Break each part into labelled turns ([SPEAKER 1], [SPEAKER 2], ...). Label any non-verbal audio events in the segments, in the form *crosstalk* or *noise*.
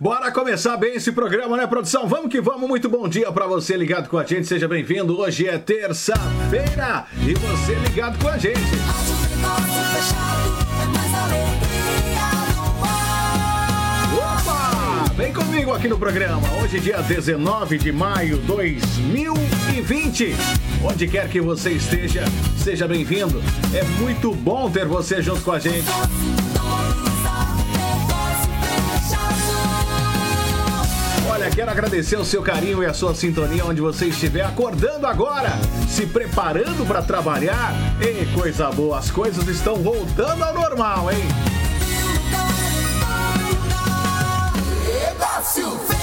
[SPEAKER 1] Bora começar bem esse programa, né, produção? Vamos que vamos. Muito bom dia para você ligado com a gente. Seja bem-vindo. Hoje é terça-feira e você ligado com a gente. Opa! Vem comigo aqui no programa. Hoje, dia 19 de maio de 2020. Onde quer que você esteja, seja bem-vindo. É muito bom ter você junto com a gente. Quero agradecer o seu carinho e a sua sintonia onde você estiver acordando agora, se preparando para trabalhar. E coisa boa, as coisas estão voltando ao normal, hein? Vem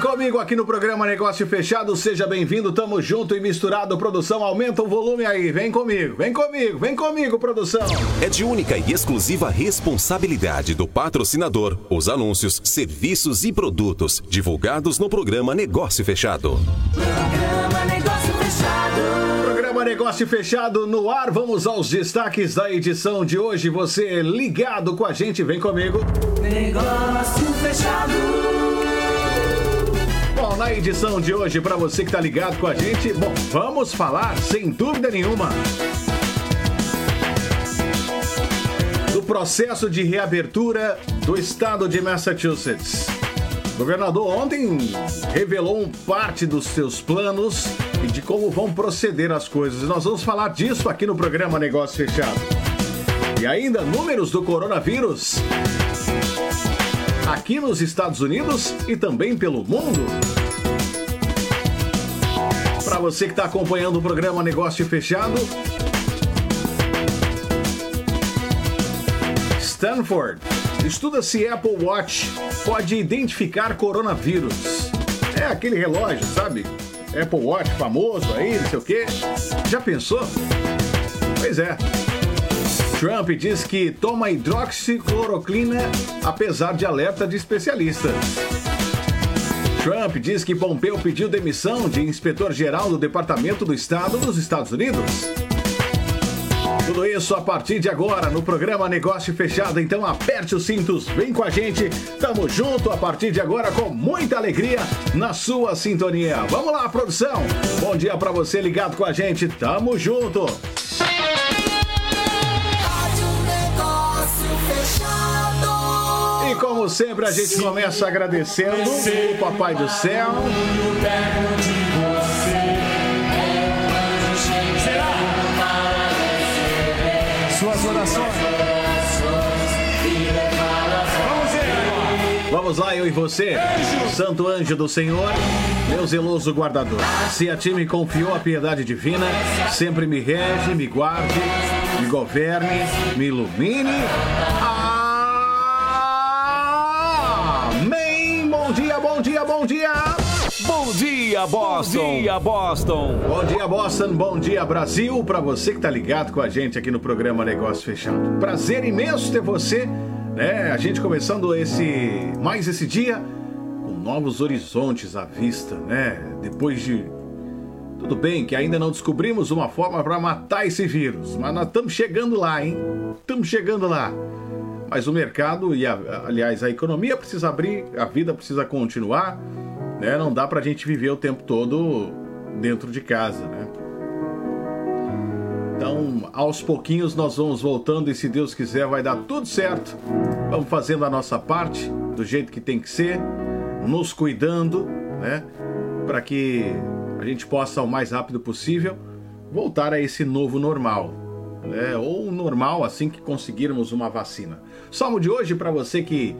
[SPEAKER 1] comigo aqui no programa Negócio Fechado, seja bem-vindo, tamo junto e misturado. Produção, aumenta o volume aí, vem comigo, vem comigo, vem comigo, produção.
[SPEAKER 2] É de única e exclusiva responsabilidade do patrocinador os anúncios, serviços e produtos divulgados no programa Negócio Fechado.
[SPEAKER 1] Programa Negócio Fechado. Programa Negócio Fechado no ar. Vamos aos destaques da edição de hoje. Você ligado com a gente, vem comigo.
[SPEAKER 3] Negócio Fechado.
[SPEAKER 1] Bom, na edição de hoje, para você que está ligado com a gente, bom, vamos falar, sem dúvida nenhuma, do processo de reabertura do estado de Massachusetts. O governador ontem revelou parte dos seus planos e de como vão proceder as coisas. Nós vamos falar disso aqui no programa Negócio Fechado. E ainda números do coronavírus aqui nos Estados Unidos e também pelo mundo. Você que está acompanhando o programa Negócio Fechado, Stanford estuda se Apple Watch pode identificar coronavírus. É aquele relógio, sabe? Apple Watch famoso aí, não sei o quê. Já pensou? Pois é. Trump diz que toma hidroxicloroquina apesar de alerta de especialistas. Trump diz que Pompeu pediu demissão de inspetor-geral do Departamento do Estado dos Estados Unidos. Tudo isso a partir de agora no programa Negócio Fechado. Então aperte os cintos, vem com a gente. Tamo junto a partir de agora com muita alegria na sua sintonia. Vamos lá, produção. Bom dia para você ligado com a gente. Tamo junto. Como sempre, a gente começa agradecendo o Papai do Céu.
[SPEAKER 4] Suas orações.
[SPEAKER 1] Vamos lá, eu e você. Santo anjo do Senhor, meu zeloso guardador. Se a ti me confiou a piedade divina, sempre me rege, me guarde, me governe, me ilumine. Bom dia, bom dia.
[SPEAKER 4] Boston.
[SPEAKER 1] Bom dia, Boston. Bom dia, Boston. Bom dia, Brasil. Para você que tá ligado com a gente aqui no programa Negócio Fechado. Prazer imenso ter você, né? A gente começando esse mais esse dia com novos horizontes à vista, né? Depois de tudo bem que ainda não descobrimos uma forma para matar esse vírus, mas nós estamos chegando lá, hein? Estamos chegando lá. Mas o mercado e, a, aliás, a economia precisa abrir, a vida precisa continuar, né? Não dá pra gente viver o tempo todo dentro de casa, né? Então, aos pouquinhos nós vamos voltando e se Deus quiser vai dar tudo certo. Vamos fazendo a nossa parte do jeito que tem que ser, nos cuidando, né? Para que a gente possa o mais rápido possível voltar a esse novo normal, né? Ou normal assim que conseguirmos uma vacina. Salmo de hoje para você que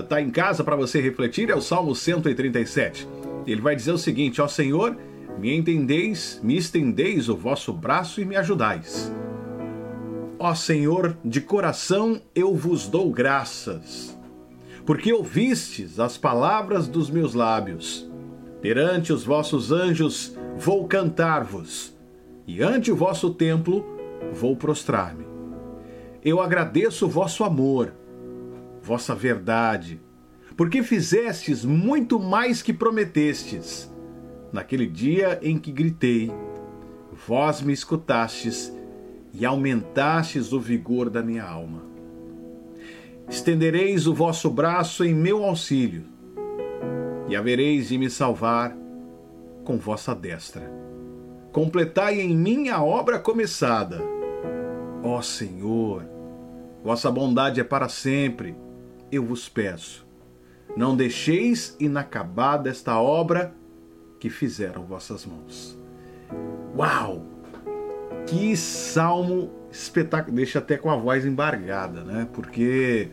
[SPEAKER 1] está em casa para você refletir é o Salmo 137. Ele vai dizer o seguinte: Ó Senhor, me entendeis, me estendeis o vosso braço e me ajudais. Ó Senhor, de coração eu vos dou graças, porque ouvistes as palavras dos meus lábios. Perante os vossos anjos vou cantar-vos, e ante o vosso templo vou prostrar-me. Eu agradeço vosso amor, vossa verdade, porque fizestes muito mais que prometestes. Naquele dia em que gritei, vós me escutastes e aumentastes o vigor da minha alma. Estendereis o vosso braço em meu auxílio, e havereis de me salvar com vossa destra. Completai em mim a obra começada. Ó Senhor, vossa bondade é para sempre. Eu vos peço, não deixeis inacabada esta obra que fizeram vossas mãos. Uau! Que salmo espetáculo! Deixa até com a voz embargada, né? Porque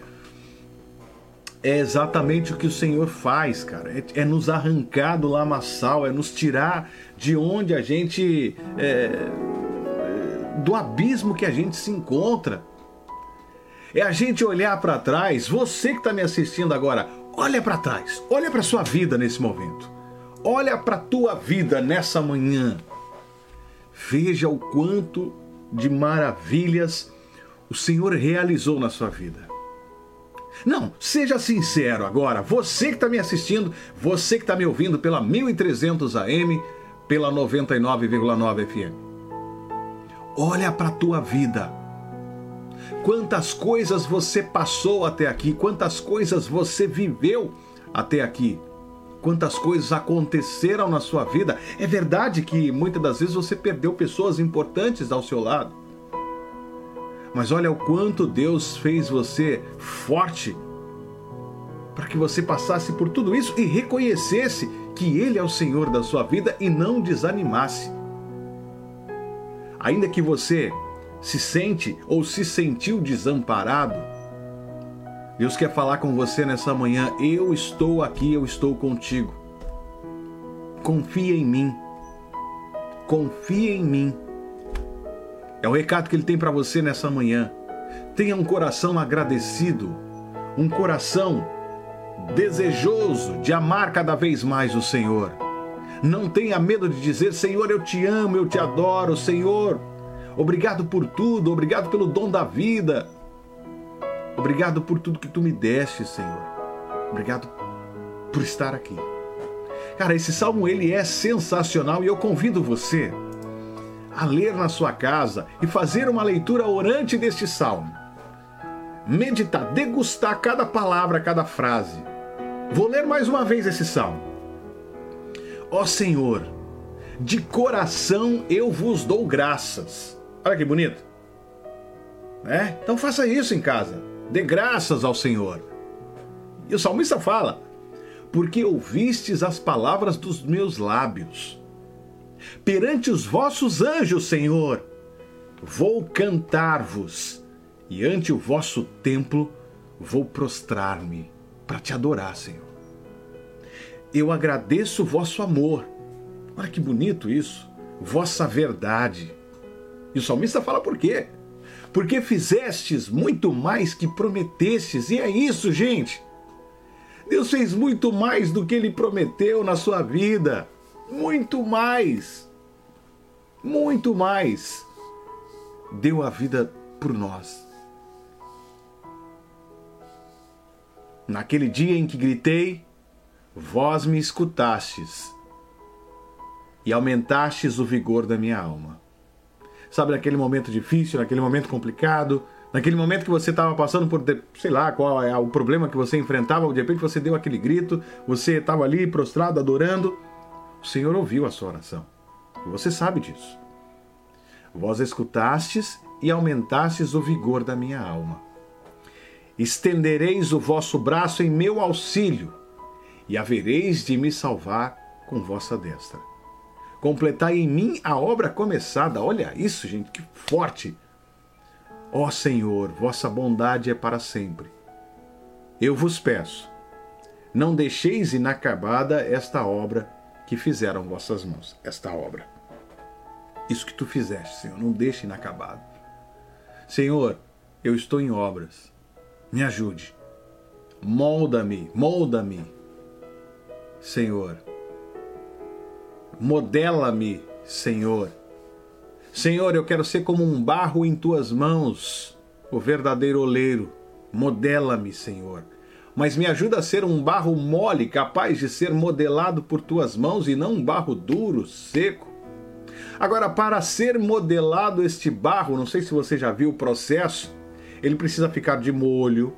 [SPEAKER 1] é exatamente o que o Senhor faz, cara. É, é nos arrancar do lamaçal, é nos tirar de onde a gente. É, do abismo que a gente se encontra. É a gente olhar para trás. Você que está me assistindo agora, olha para trás. Olha para sua vida nesse momento. Olha para tua vida nessa manhã. Veja o quanto de maravilhas o Senhor realizou na sua vida. Não, seja sincero agora, você que está me assistindo, você que está me ouvindo pela 1300 AM, pela 99,9 FM. Olha para a tua vida. Quantas coisas você passou até aqui, quantas coisas você viveu até aqui quantas coisas aconteceram na sua vida. É verdade que muitas das vezes você perdeu pessoas importantes ao seu lado. Mas olha o quanto Deus fez você forte para que você passasse por tudo isso e reconhecesse que Ele é o Senhor da sua vida e não desanimasse. Ainda que você se sente ou se sentiu desamparado, Deus quer falar com você nessa manhã. Eu estou aqui, eu estou contigo. Confia em mim. Confia em mim. É o recado que ele tem para você nessa manhã. Tenha um coração agradecido, um coração desejoso de amar cada vez mais o Senhor. Não tenha medo de dizer: Senhor, eu te amo, eu te adoro, Senhor. Obrigado por tudo, obrigado pelo dom da vida. Obrigado por tudo que tu me deste, Senhor. Obrigado por estar aqui. Cara, esse salmo ele é sensacional e eu convido você a ler na sua casa e fazer uma leitura orante deste salmo. Meditar, degustar cada palavra, cada frase. Vou ler mais uma vez esse salmo. Ó Senhor, de coração eu vos dou graças. Olha que bonito. É? Então faça isso em casa. Dê graças ao Senhor. E o salmista fala: Porque ouvistes as palavras dos meus lábios. Perante os vossos anjos, Senhor, vou cantar-vos, e ante o vosso templo vou prostrar-me para te adorar, Senhor. Eu agradeço o vosso amor. Olha que bonito isso. Vossa verdade. E o salmista fala por quê? porque fizestes muito mais que prometestes. E é isso, gente. Deus fez muito mais do que ele prometeu na sua vida. Muito mais. Muito mais. Deu a vida por nós. Naquele dia em que gritei, vós me escutastes e aumentastes o vigor da minha alma sabe, naquele momento difícil, naquele momento complicado, naquele momento que você estava passando por, sei lá, qual é o problema que você enfrentava, de repente você deu aquele grito, você estava ali prostrado, adorando, o Senhor ouviu a sua oração. E você sabe disso. Vós escutastes e aumentastes o vigor da minha alma. Estendereis o vosso braço em meu auxílio, e havereis de me salvar com vossa destra completai em mim a obra começada. Olha isso, gente, que forte! Ó Senhor, vossa bondade é para sempre. Eu vos peço, não deixeis inacabada esta obra que fizeram vossas mãos, esta obra. Isso que tu fizeste, Senhor, não deixe inacabado. Senhor, eu estou em obras. Me ajude. Molda-me, molda-me. Senhor, Modela-me, Senhor. Senhor, eu quero ser como um barro em tuas mãos, o verdadeiro oleiro. Modela-me, Senhor. Mas me ajuda a ser um barro mole, capaz de ser modelado por tuas mãos e não um barro duro, seco. Agora, para ser modelado este barro, não sei se você já viu o processo, ele precisa ficar de molho,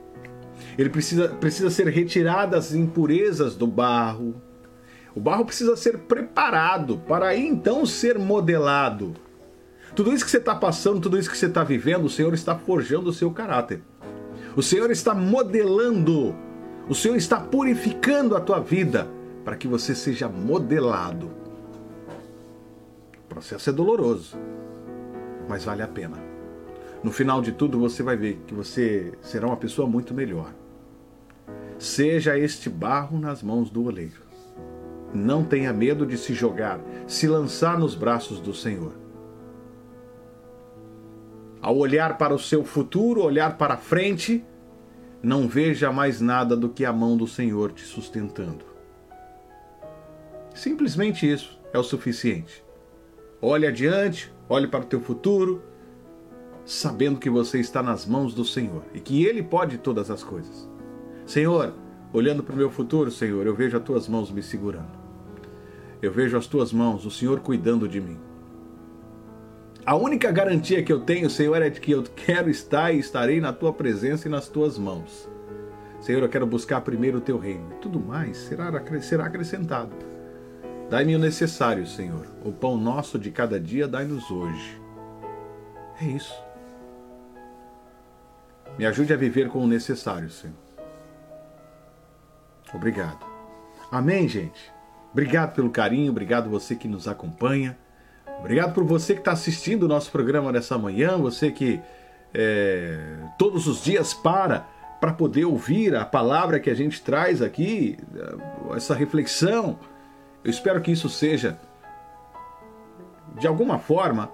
[SPEAKER 1] Ele precisa, precisa ser retirada as impurezas do barro. O barro precisa ser preparado para aí então ser modelado. Tudo isso que você está passando, tudo isso que você está vivendo, o Senhor está forjando o seu caráter. O Senhor está modelando. O Senhor está purificando a tua vida para que você seja modelado. O processo é doloroso, mas vale a pena. No final de tudo, você vai ver que você será uma pessoa muito melhor. Seja este barro nas mãos do oleiro. Não tenha medo de se jogar, se lançar nos braços do Senhor. Ao olhar para o seu futuro, olhar para frente, não veja mais nada do que a mão do Senhor te sustentando. Simplesmente isso é o suficiente. Olhe adiante, olhe para o teu futuro, sabendo que você está nas mãos do Senhor e que Ele pode todas as coisas. Senhor, olhando para o meu futuro, Senhor, eu vejo as tuas mãos me segurando. Eu vejo as tuas mãos, o Senhor cuidando de mim. A única garantia que eu tenho, Senhor, é de que eu quero estar e estarei na tua presença e nas tuas mãos. Senhor, eu quero buscar primeiro o teu reino. Tudo mais será, será acrescentado. Dai-me o necessário, Senhor. O pão nosso de cada dia dai-nos hoje. É isso. Me ajude a viver com o necessário, Senhor. Obrigado. Amém, gente? Obrigado pelo carinho, obrigado você que nos acompanha. Obrigado por você que está assistindo o nosso programa nessa manhã, você que é, todos os dias para para poder ouvir a palavra que a gente traz aqui, essa reflexão. Eu espero que isso seja, de alguma forma,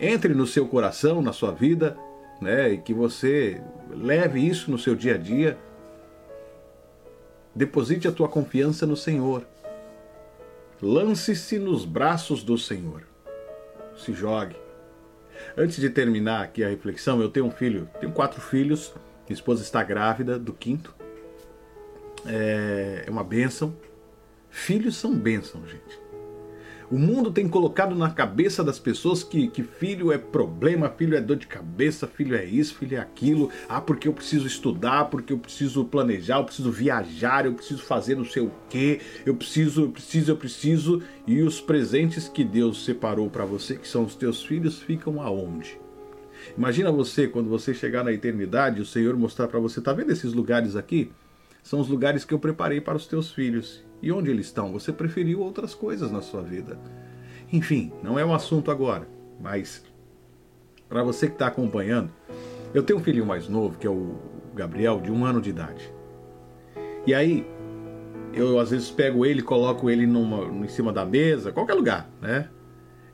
[SPEAKER 1] entre no seu coração, na sua vida, né, e que você leve isso no seu dia a dia Deposite a tua confiança no Senhor. Lance-se nos braços do Senhor. Se jogue. Antes de terminar aqui a reflexão, eu tenho um filho, tenho quatro filhos, minha esposa está grávida do quinto. É, é uma bênção. Filhos são bênção, gente. O mundo tem colocado na cabeça das pessoas que, que filho é problema, filho é dor de cabeça, filho é isso, filho é aquilo. Ah, porque eu preciso estudar, porque eu preciso planejar, eu preciso viajar, eu preciso fazer não sei o quê, eu preciso, eu preciso, eu preciso. E os presentes que Deus separou para você, que são os teus filhos, ficam aonde? Imagina você, quando você chegar na eternidade, o Senhor mostrar para você, tá vendo esses lugares aqui? São os lugares que eu preparei para os teus filhos. E onde eles estão? Você preferiu outras coisas na sua vida. Enfim, não é um assunto agora, mas para você que está acompanhando, eu tenho um filhinho mais novo, que é o Gabriel, de um ano de idade. E aí, eu às vezes pego ele, coloco ele numa, em cima da mesa, qualquer lugar, né?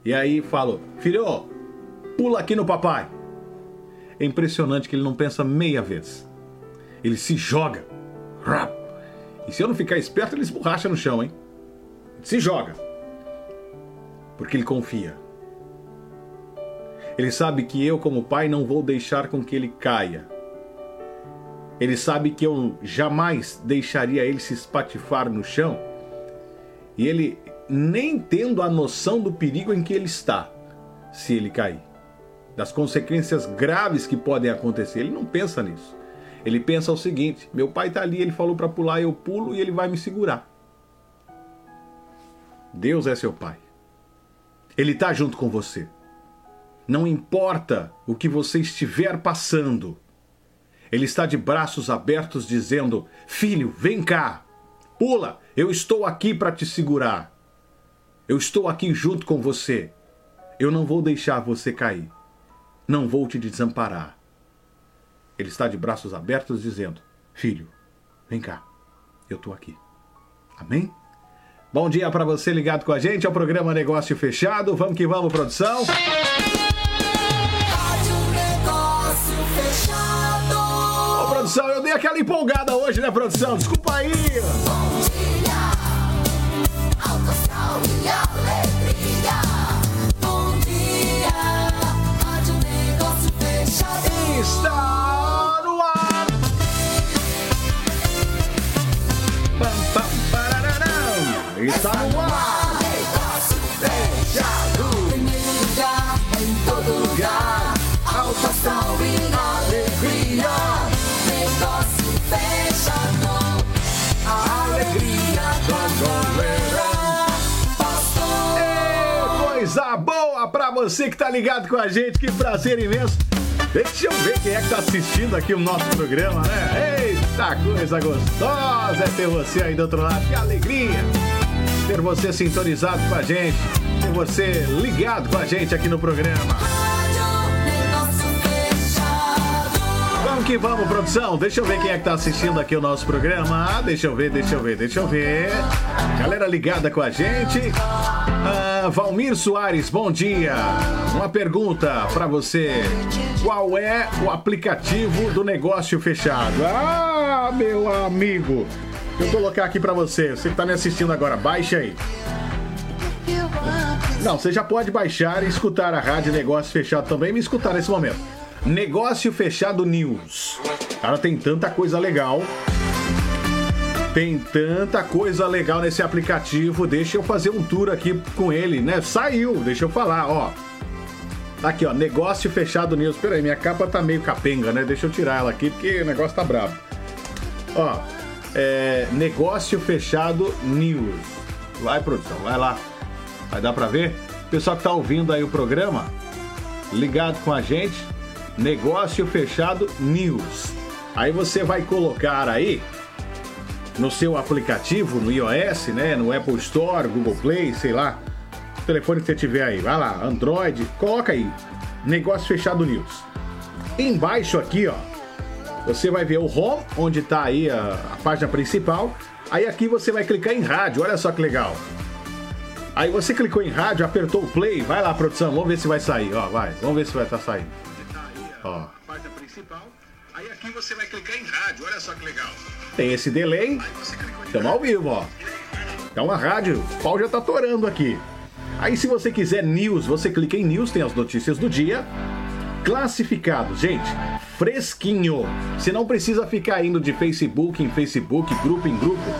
[SPEAKER 1] E aí falo, filho, pula aqui no papai. É impressionante que ele não pensa meia vez. Ele se joga. Rap, e se eu não ficar esperto, ele esborracha no chão, hein? Se joga. Porque ele confia. Ele sabe que eu, como pai, não vou deixar com que ele caia. Ele sabe que eu jamais deixaria ele se espatifar no chão. E ele, nem tendo a noção do perigo em que ele está, se ele cair, das consequências graves que podem acontecer, ele não pensa nisso. Ele pensa o seguinte: meu pai está ali, ele falou para pular, eu pulo e ele vai me segurar. Deus é seu pai. Ele está junto com você. Não importa o que você estiver passando, ele está de braços abertos dizendo: Filho, vem cá, pula, eu estou aqui para te segurar. Eu estou aqui junto com você. Eu não vou deixar você cair. Não vou te desamparar. Ele está de braços abertos dizendo: Filho, vem cá, eu estou aqui. Amém? Bom dia para você ligado com a gente ao programa Negócio Fechado. Vamos que vamos, produção. Ô, produção, eu dei aquela empolgada hoje, né, produção? Desculpa aí. Bom dia, alegria. Bom dia, Negócio Está no ar! Alegria. Alegria. Coisa boa pra você que tá ligado com a gente, que prazer imenso. Deixa eu ver quem é que tá assistindo aqui o nosso programa, né? Eita coisa gostosa é ter você aí do outro lado, que alegria! Ter você sintonizado com a gente, ter você ligado com a gente aqui no programa. Vamos que vamos, produção. Deixa eu ver quem é que tá assistindo aqui o nosso programa. Ah, deixa eu ver, deixa eu ver, deixa eu ver. Galera ligada com a gente. Ah, Valmir Soares, bom dia. Uma pergunta para você. Qual é o aplicativo do negócio fechado? Ah, meu amigo. Eu colocar aqui para você. Você que tá me assistindo agora, baixa aí. Não, você já pode baixar e escutar a Rádio Negócio Fechado também, me escutar nesse momento. Negócio Fechado News. Cara, tem tanta coisa legal. Tem tanta coisa legal nesse aplicativo. Deixa eu fazer um tour aqui com ele, né? Saiu, deixa eu falar, ó. Aqui, ó, Negócio Fechado News. Pera aí, minha capa tá meio capenga, né? Deixa eu tirar ela aqui porque o negócio tá brabo. Ó, é, Negócio Fechado News. Vai, produção, vai lá. Vai dar pra ver? Pessoal que tá ouvindo aí o programa, ligado com a gente, Negócio Fechado News. Aí você vai colocar aí no seu aplicativo, no iOS, né, no Apple Store, Google Play, sei lá, o telefone que você tiver aí, vai lá, Android, coloca aí, Negócio Fechado News. Embaixo aqui, ó, você vai ver o Home, onde tá aí a, a página principal. Aí aqui você vai clicar em rádio, olha só que legal. Aí você clicou em rádio, apertou o play, vai lá, produção, vamos ver se vai sair, ó, vai, vamos ver se vai estar tá saindo. Ó. Página principal. Aí aqui você vai clicar em rádio, olha só que legal. Tem esse delay. Estamos ao vivo, ó. Então a rádio, o pau já tá torando aqui. Aí se você quiser news, você clica em news, tem as notícias do dia. Classificados, gente, fresquinho. Você não precisa ficar indo de Facebook em Facebook, grupo em grupo.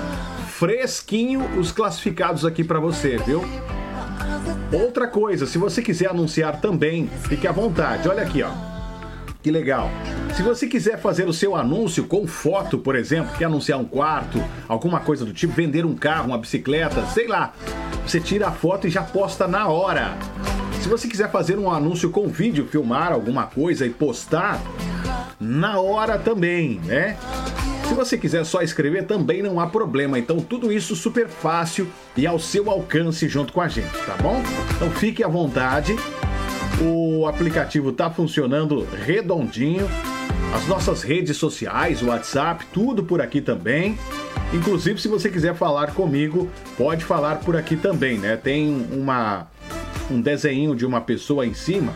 [SPEAKER 1] Fresquinho os classificados aqui para você, viu? Outra coisa, se você quiser anunciar também, fique à vontade. Olha aqui, ó. Que legal. Se você quiser fazer o seu anúncio com foto, por exemplo, quer anunciar um quarto, alguma coisa do tipo, vender um carro, uma bicicleta, sei lá, você tira a foto e já posta na hora. Se você quiser fazer um anúncio com vídeo, filmar alguma coisa e postar, na hora também, né? Se você quiser só escrever, também não há problema. Então, tudo isso super fácil e ao seu alcance junto com a gente, tá bom? Então, fique à vontade. O aplicativo está funcionando redondinho. As nossas redes sociais, o WhatsApp, tudo por aqui também. Inclusive, se você quiser falar comigo, pode falar por aqui também, né? Tem uma um desenho de uma pessoa em cima,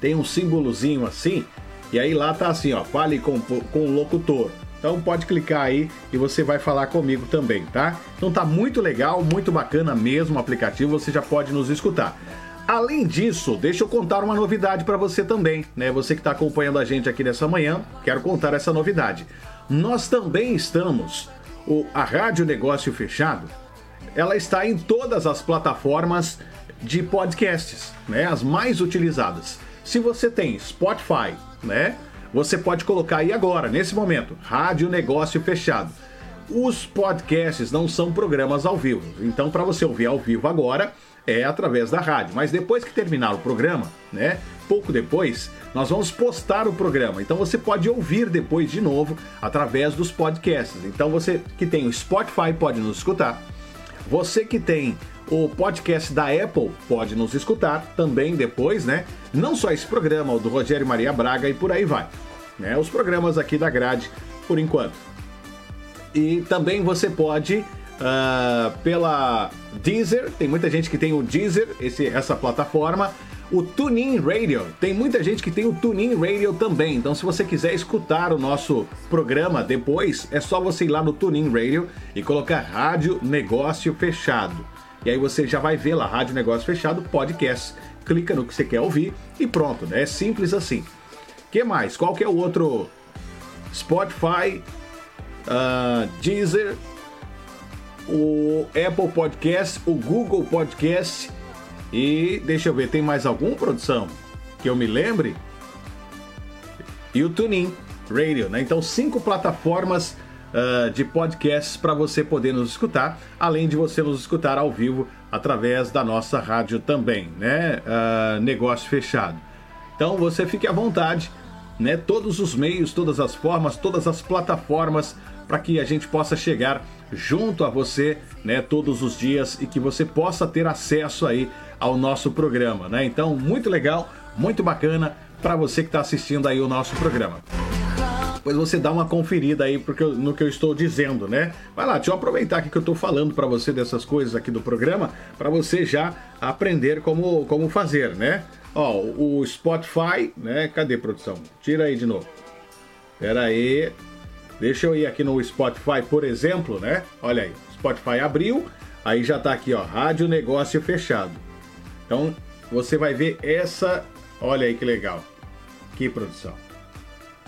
[SPEAKER 1] tem um símbolozinho assim, e aí lá tá assim, ó, fale com, com o locutor. Então pode clicar aí e você vai falar comigo também, tá? Então tá muito legal, muito bacana mesmo o aplicativo, você já pode nos escutar. Além disso, deixa eu contar uma novidade para você também, né? Você que está acompanhando a gente aqui nessa manhã, quero contar essa novidade. Nós também estamos, o, a Rádio Negócio Fechado, ela está em todas as plataformas de podcasts, né? As mais utilizadas. Se você tem Spotify, né? Você pode colocar aí agora, nesse momento, Rádio Negócio Fechado. Os podcasts não são programas ao vivo, então para você ouvir ao vivo agora é através da rádio. Mas depois que terminar o programa, né? Pouco depois, nós vamos postar o programa. Então você pode ouvir depois de novo através dos podcasts. Então você que tem o Spotify pode nos escutar. Você que tem o podcast da Apple pode nos escutar também depois, né? Não só esse programa, o do Rogério Maria Braga e por aí vai. Né? Os programas aqui da grade, por enquanto. E também você pode uh, pela Deezer, tem muita gente que tem o Deezer, esse, essa plataforma. O TuneIn Radio, tem muita gente que tem o TuneIn Radio também. Então, se você quiser escutar o nosso programa depois, é só você ir lá no TuneIn Radio e colocar Rádio Negócio Fechado. E aí você já vai ver lá, Rádio Negócio Fechado, podcast. Clica no que você quer ouvir e pronto, né? É simples assim. que mais? Qual que é o outro? Spotify, uh, Deezer, o Apple Podcast, o Google Podcast e deixa eu ver, tem mais algum produção que eu me lembre? E o TuneIn Radio, né? Então cinco plataformas uh, de podcasts para você poder nos escutar, além de você nos escutar ao vivo através da nossa rádio também, né? Uh, negócio fechado. Então você fique à vontade, né? Todos os meios, todas as formas, todas as plataformas para que a gente possa chegar junto a você, né, todos os dias e que você possa ter acesso aí ao nosso programa, né? Então, muito legal, muito bacana para você que está assistindo aí o nosso programa. Depois você dá uma conferida aí porque eu, no que eu estou dizendo, né? Vai lá, deixa eu aproveitar aqui que eu estou falando para você dessas coisas aqui do programa, para você já aprender como, como fazer, né? Ó, o Spotify, né? Cadê produção? Tira aí de novo. Pera aí. Deixa eu ir aqui no Spotify, por exemplo, né? Olha aí, Spotify abriu, aí já tá aqui, ó, Rádio Negócio Fechado. Então, você vai ver essa, olha aí que legal. Que produção.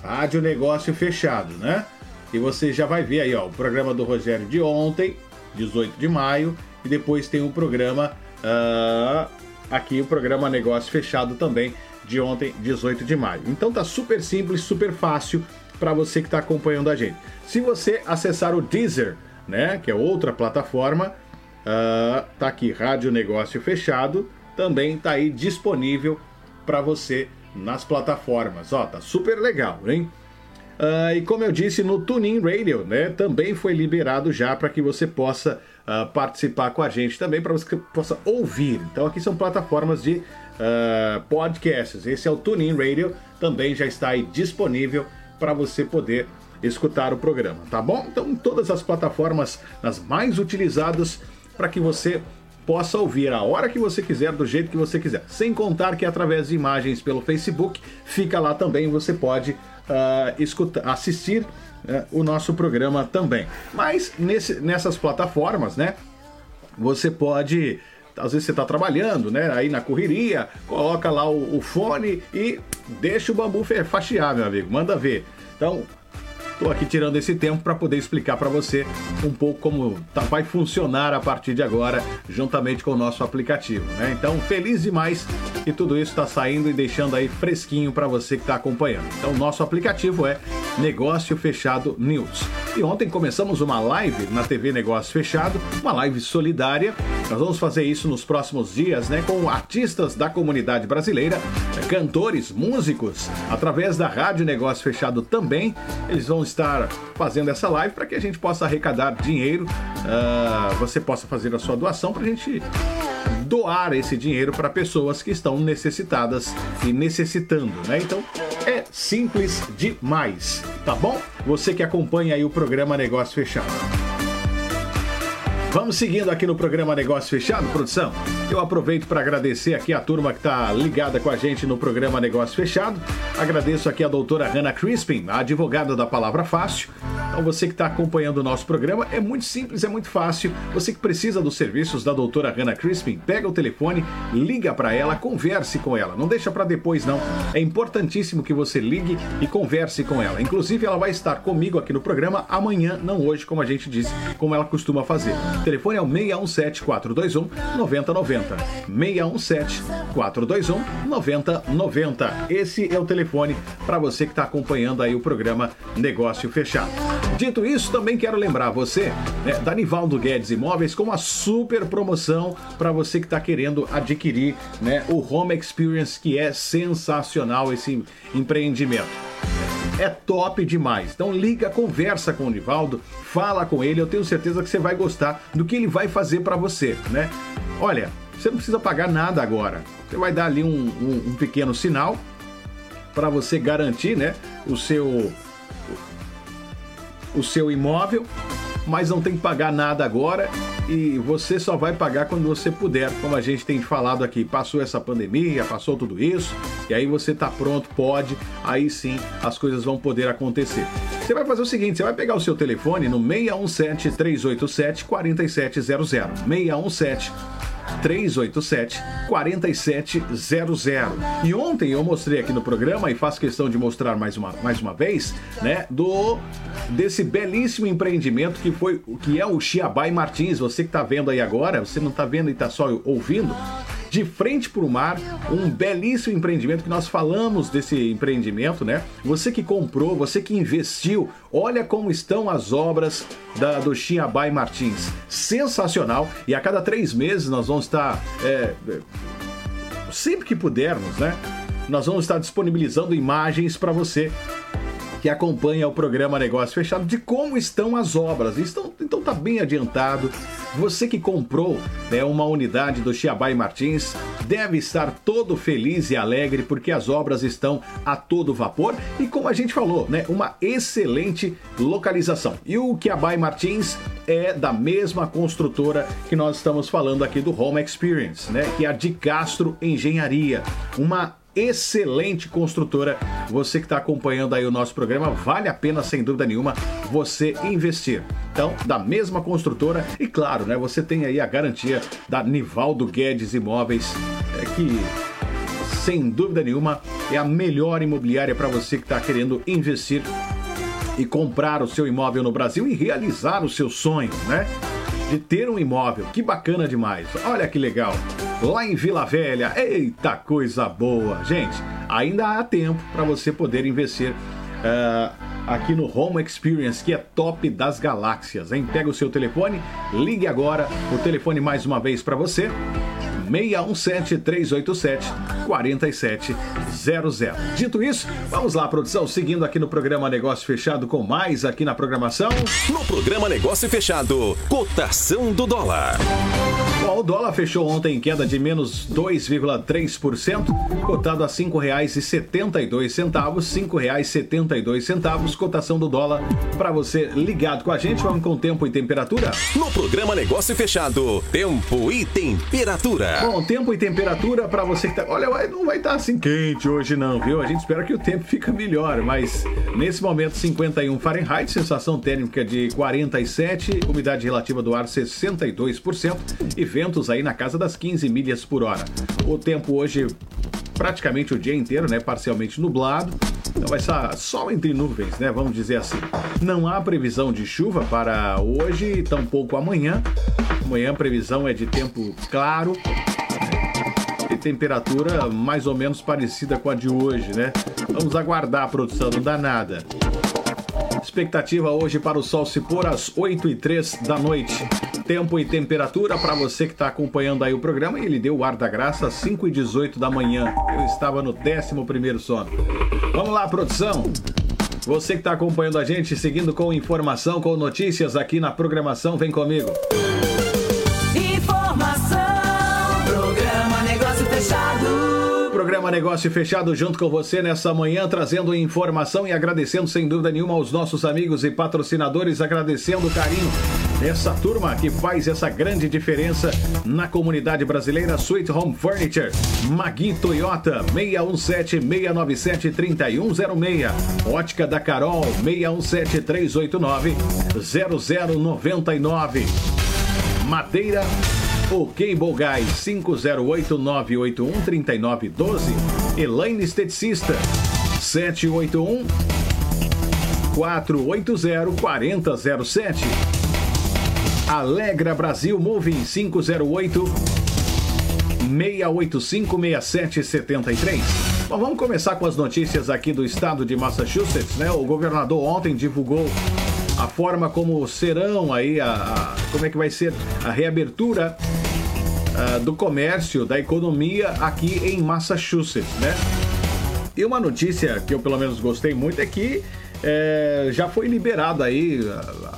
[SPEAKER 1] Rádio Negócio Fechado, né? E você já vai ver aí, ó, o programa do Rogério de ontem, 18 de maio, e depois tem o programa uh, aqui, o programa Negócio Fechado também, de ontem, 18 de maio. Então tá super simples, super fácil para você que está acompanhando a gente. Se você acessar o Deezer, né, que é outra plataforma, uh, tá aqui Rádio Negócio Fechado, também tá aí disponível para você nas plataformas. Ó, tá super legal, hein? Uh, e como eu disse no TuneIn Radio, né, também foi liberado já para que você possa uh, participar com a gente também, para você possa ouvir. Então aqui são plataformas de uh, podcasts. Esse é o TuneIn Radio, também já está aí disponível para você poder escutar o programa, tá bom? Então, todas as plataformas, as mais utilizadas, para que você possa ouvir a hora que você quiser, do jeito que você quiser. Sem contar que através de imagens pelo Facebook, fica lá também, você pode uh, escutar, assistir uh, o nosso programa também. Mas nesse, nessas plataformas, né? Você pode às vezes você está trabalhando, né? Aí na correria, coloca lá o, o, fone e deixa o bambu faxear, meu amigo. Manda ver. Então, Estou aqui tirando esse tempo para poder explicar para você um pouco como tá, vai funcionar a partir de agora, juntamente com o nosso aplicativo. Né? Então, feliz demais que tudo isso está saindo e deixando aí fresquinho para você que está acompanhando. Então, nosso aplicativo é Negócio Fechado News. E ontem começamos uma live na TV Negócio Fechado, uma live solidária. Nós vamos fazer isso nos próximos dias, né, com artistas da comunidade brasileira, cantores, músicos, através da Rádio Negócio Fechado também. Eles vão estar fazendo essa live para que a gente possa arrecadar dinheiro, uh, você possa fazer a sua doação para a gente doar esse dinheiro para pessoas que estão necessitadas e necessitando, né? Então é simples demais, tá bom? Você que acompanha aí o programa Negócio Fechado. Vamos seguindo aqui no programa Negócio Fechado, produção. Eu aproveito para agradecer aqui a turma que está ligada com a gente no programa Negócio Fechado. Agradeço aqui a doutora Hannah Crispin, a advogada da Palavra Fácil. Então você que está acompanhando o nosso programa, é muito simples, é muito fácil. Você que precisa dos serviços da doutora Hannah Crispin, pega o telefone, liga para ela, converse com ela. Não deixa para depois não. É importantíssimo que você ligue e converse com ela. Inclusive ela vai estar comigo aqui no programa amanhã, não hoje, como a gente disse, como ela costuma fazer. O telefone é o 617 421 9090. 617 421 9090. Esse é o telefone para você que está acompanhando aí o programa Negócio Fechado. Dito isso, também quero lembrar você né, da Nivaldo Guedes Imóveis com uma super promoção para você que está querendo adquirir né, o Home Experience, que é sensacional esse empreendimento é top demais. Então liga, conversa com o Nivaldo, fala com ele, eu tenho certeza que você vai gostar do que ele vai fazer para você, né? Olha, você não precisa pagar nada agora. Você vai dar ali um, um, um pequeno sinal para você garantir, né, o seu o seu imóvel, mas não tem que pagar nada agora e você só vai pagar quando você puder, como a gente tem falado aqui. Passou essa pandemia, passou tudo isso, e aí você está pronto, pode, aí sim as coisas vão poder acontecer. Você vai fazer o seguinte, você vai pegar o seu telefone no 617 387 4700. 617 387 4700. E ontem eu mostrei aqui no programa e faço questão de mostrar mais uma, mais uma vez, né, do desse belíssimo empreendimento que foi que é o Chiabai Martins. Você que está vendo aí agora, você não está vendo e está só ouvindo, de frente para o mar, um belíssimo empreendimento que nós falamos desse empreendimento, né? Você que comprou, você que investiu, olha como estão as obras da, do Chiabai Martins. Sensacional! E a cada três meses nós vamos estar, é, é sempre que pudermos, né? Nós vamos estar disponibilizando imagens para você que acompanha o programa Negócio Fechado de como estão as obras. Estão, então tá bem adiantado. Você que comprou né, uma unidade do Chiabai Martins deve estar todo feliz e alegre porque as obras estão a todo vapor e como a gente falou, né, uma excelente localização. E o Chiabai Martins é da mesma construtora que nós estamos falando aqui do Home Experience, né, que é a de Castro Engenharia, uma excelente construtora. Você que está acompanhando aí o nosso programa, vale a pena, sem dúvida nenhuma, você investir. Então, da mesma construtora, e claro, né, você tem aí a garantia da Nivaldo Guedes Imóveis, é, que sem dúvida nenhuma é a melhor imobiliária para você que está querendo investir e comprar o seu imóvel no Brasil e realizar o seu sonho, né? De ter um imóvel. Que bacana demais. Olha que legal lá em Vila Velha. Eita coisa boa! Gente, ainda há tempo para você poder investir uh, aqui no Home Experience, que é top das galáxias, hein? Pega o seu telefone, ligue agora, o telefone mais uma vez para você. 617 387 4700. Dito isso, vamos lá, produção, seguindo aqui no programa Negócio Fechado com mais aqui na programação.
[SPEAKER 2] No programa Negócio Fechado, cotação do dólar.
[SPEAKER 1] Bom, o dólar fechou ontem em queda de menos 2,3%, cotado a R$ 5,72, R$ 5,72, cotação do dólar para você ligado com a gente. Vamos com tempo e temperatura?
[SPEAKER 2] No programa Negócio Fechado, tempo e temperatura.
[SPEAKER 1] Bom, tempo e temperatura para você que tá. Olha, não vai estar tá assim quente hoje, não, viu? A gente espera que o tempo fique melhor, mas nesse momento 51 Fahrenheit, sensação térmica de 47, umidade relativa do ar 62% e ventos aí na casa das 15 milhas por hora. O tempo hoje praticamente o dia inteiro, né? Parcialmente nublado. Então vai estar sol entre nuvens, né? Vamos dizer assim. Não há previsão de chuva para hoje, tampouco amanhã. Amanhã a previsão é de tempo claro e temperatura mais ou menos parecida com a de hoje, né? Vamos aguardar a produção, não dá nada. Expectativa hoje para o sol se pôr às 8 e 3 da noite. Tempo e temperatura para você que está acompanhando aí o programa. Ele deu o ar da graça às 5 e 18 da manhã. Eu estava no 11 sono. Vamos lá, produção. Você que está acompanhando a gente, seguindo com informação, com notícias aqui na programação, vem comigo. programa Negócio Fechado junto com você nessa manhã, trazendo informação e agradecendo sem dúvida nenhuma aos nossos amigos e patrocinadores, agradecendo o carinho dessa turma que faz essa grande diferença na comunidade brasileira. Sweet Home Furniture, Magui Toyota, 617-697-3106. Ótica da Carol, 617-389-0099. Madeira Ok Bogais 508-981-3912. Elaine Esteticista 781 480 4007. Alegra Brasil Moving 508 685 6773. Bom, vamos começar com as notícias aqui do estado de Massachusetts, né? O governador ontem divulgou a forma como serão aí a, a como é que vai ser a reabertura uh, do comércio, da economia aqui em Massachusetts, né? E uma notícia que eu pelo menos gostei muito é que é, já foi liberado aí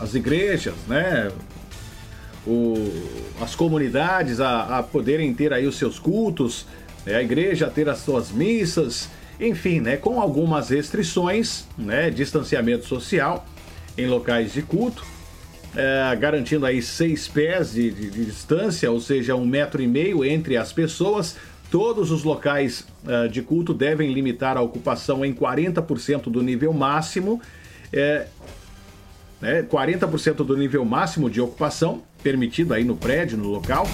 [SPEAKER 1] as igrejas, né? O, as comunidades a, a, poderem ter aí os seus cultos, né? a igreja a ter as suas missas, enfim, né? Com algumas restrições, né? Distanciamento social em locais de culto é, garantindo aí seis pés de, de, de, distância, ou seja, um metro e meio entre as pessoas. Todos os locais uh, de culto devem limitar a ocupação em 40% do nível máximo. É, né, 40% do nível máximo de ocupação permitido aí no prédio, no local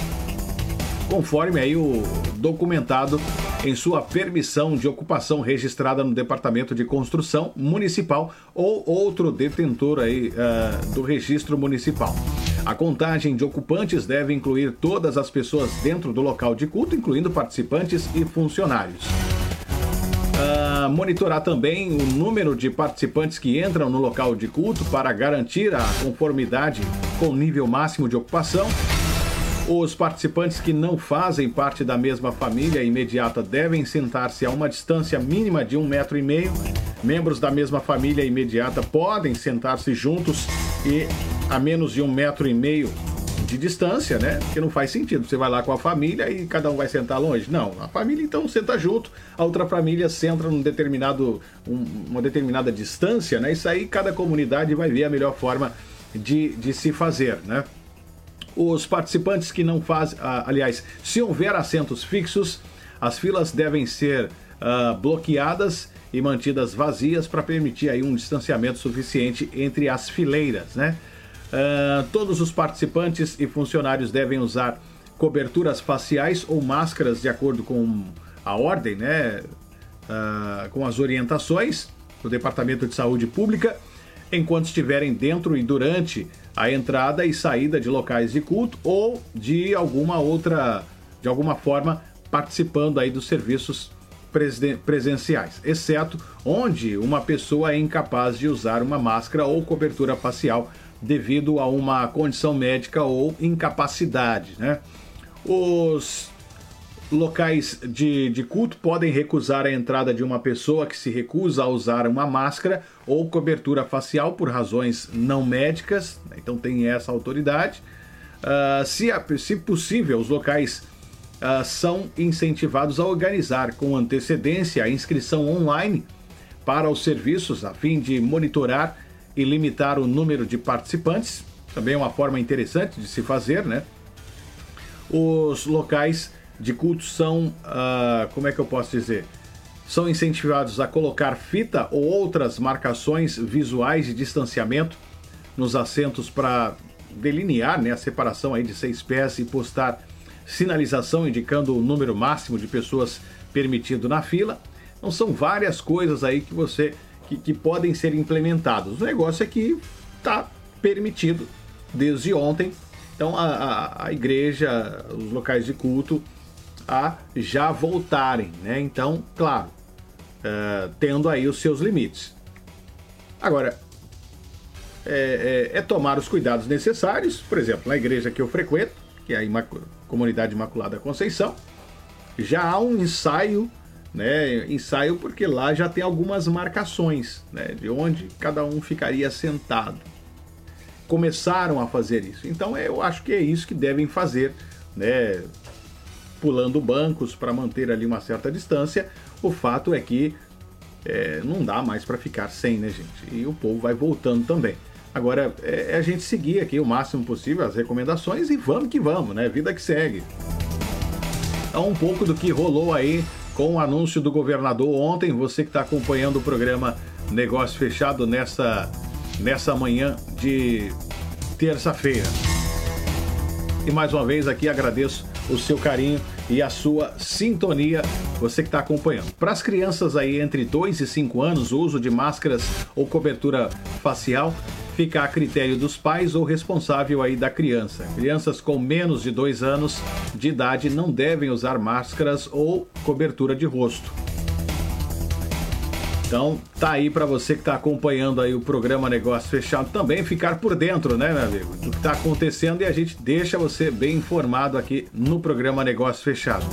[SPEAKER 1] conforme aí o documentado em sua permissão de ocupação registrada no Departamento de Construção Municipal ou outro detentor aí uh, do registro municipal. A contagem de ocupantes deve incluir todas as pessoas dentro do local de culto, incluindo participantes e funcionários. Uh, monitorar também o número de participantes que entram no local de culto para garantir a conformidade com o nível máximo de ocupação. Os participantes que não fazem parte da mesma família imediata devem sentar-se a uma distância mínima de um metro e meio. Membros da mesma família imediata podem sentar-se juntos e a menos de um metro e meio de distância, né? Porque não faz sentido. Você vai lá com a família e cada um vai sentar longe. Não, a família então senta junto, a outra família senta num determinado, um, uma determinada distância, né? Isso aí cada comunidade vai ver a melhor forma de, de se fazer, né? Os participantes que não fazem, ah, aliás, se houver assentos fixos, as filas devem ser ah, bloqueadas e mantidas vazias para permitir aí um distanciamento suficiente entre as fileiras, né? Uh, todos os participantes e funcionários devem usar coberturas faciais ou máscaras de acordo com a ordem, né? Uh, com as orientações do Departamento de Saúde Pública, enquanto estiverem dentro e durante a entrada e saída de locais de culto ou de alguma outra, de alguma forma, participando aí dos serviços presenciais, exceto onde uma pessoa é incapaz de usar uma máscara ou cobertura facial devido a uma condição médica ou incapacidade. Né? Os locais de, de culto podem recusar a entrada de uma pessoa que se recusa a usar uma máscara ou cobertura facial por razões não médicas, né? então tem essa autoridade. Uh, se, se possível, os locais uh, são incentivados a organizar com antecedência a inscrição online para os serviços a fim de monitorar e limitar o número de participantes. Também é uma forma interessante de se fazer, né? Os locais de culto são, uh, como é que eu posso dizer? São incentivados a colocar fita ou outras marcações visuais de distanciamento nos assentos para delinear né, a separação aí de seis pés e postar sinalização indicando o número máximo de pessoas permitido na fila. Então são várias coisas aí que você que, que podem ser implementados. O negócio é que está permitido desde ontem. Então a, a, a, igreja, os locais de culto, a já voltarem, né? Então, claro, uh, tendo aí os seus limites. Agora, é, é, é, tomar os cuidados necessários, por exemplo, na igreja que eu frequento, que é a Comunidade Imaculada Conceição, já há um ensaio né? Ensaio porque lá já tem algumas marcações, né? De onde cada um ficaria sentado. Começaram a fazer isso. Então eu acho que é isso que devem fazer, né? Pulando bancos para manter ali uma certa distância. O fato é que é, não dá mais para ficar sem, né, gente? E o povo vai voltando também. Agora é, é a gente seguir aqui o máximo possível as recomendações e vamos que vamos, né? Vida que segue. Então, um pouco do que rolou aí com o anúncio do governador ontem. Você que está acompanhando o programa Negócio Fechado nessa, nessa manhã de terça-feira. E mais uma vez aqui agradeço o seu carinho e a sua sintonia, você que está acompanhando. Para as crianças aí entre 2 e 5 anos, o uso de máscaras ou cobertura facial fica a critério dos pais ou responsável aí da criança. Crianças com menos de dois anos de idade não devem usar máscaras ou cobertura de rosto. Então, tá aí para você que está acompanhando aí o programa Negócio Fechado também ficar por dentro, né, meu amigo, do que está acontecendo e a gente deixa você bem informado aqui no programa Negócio Fechado.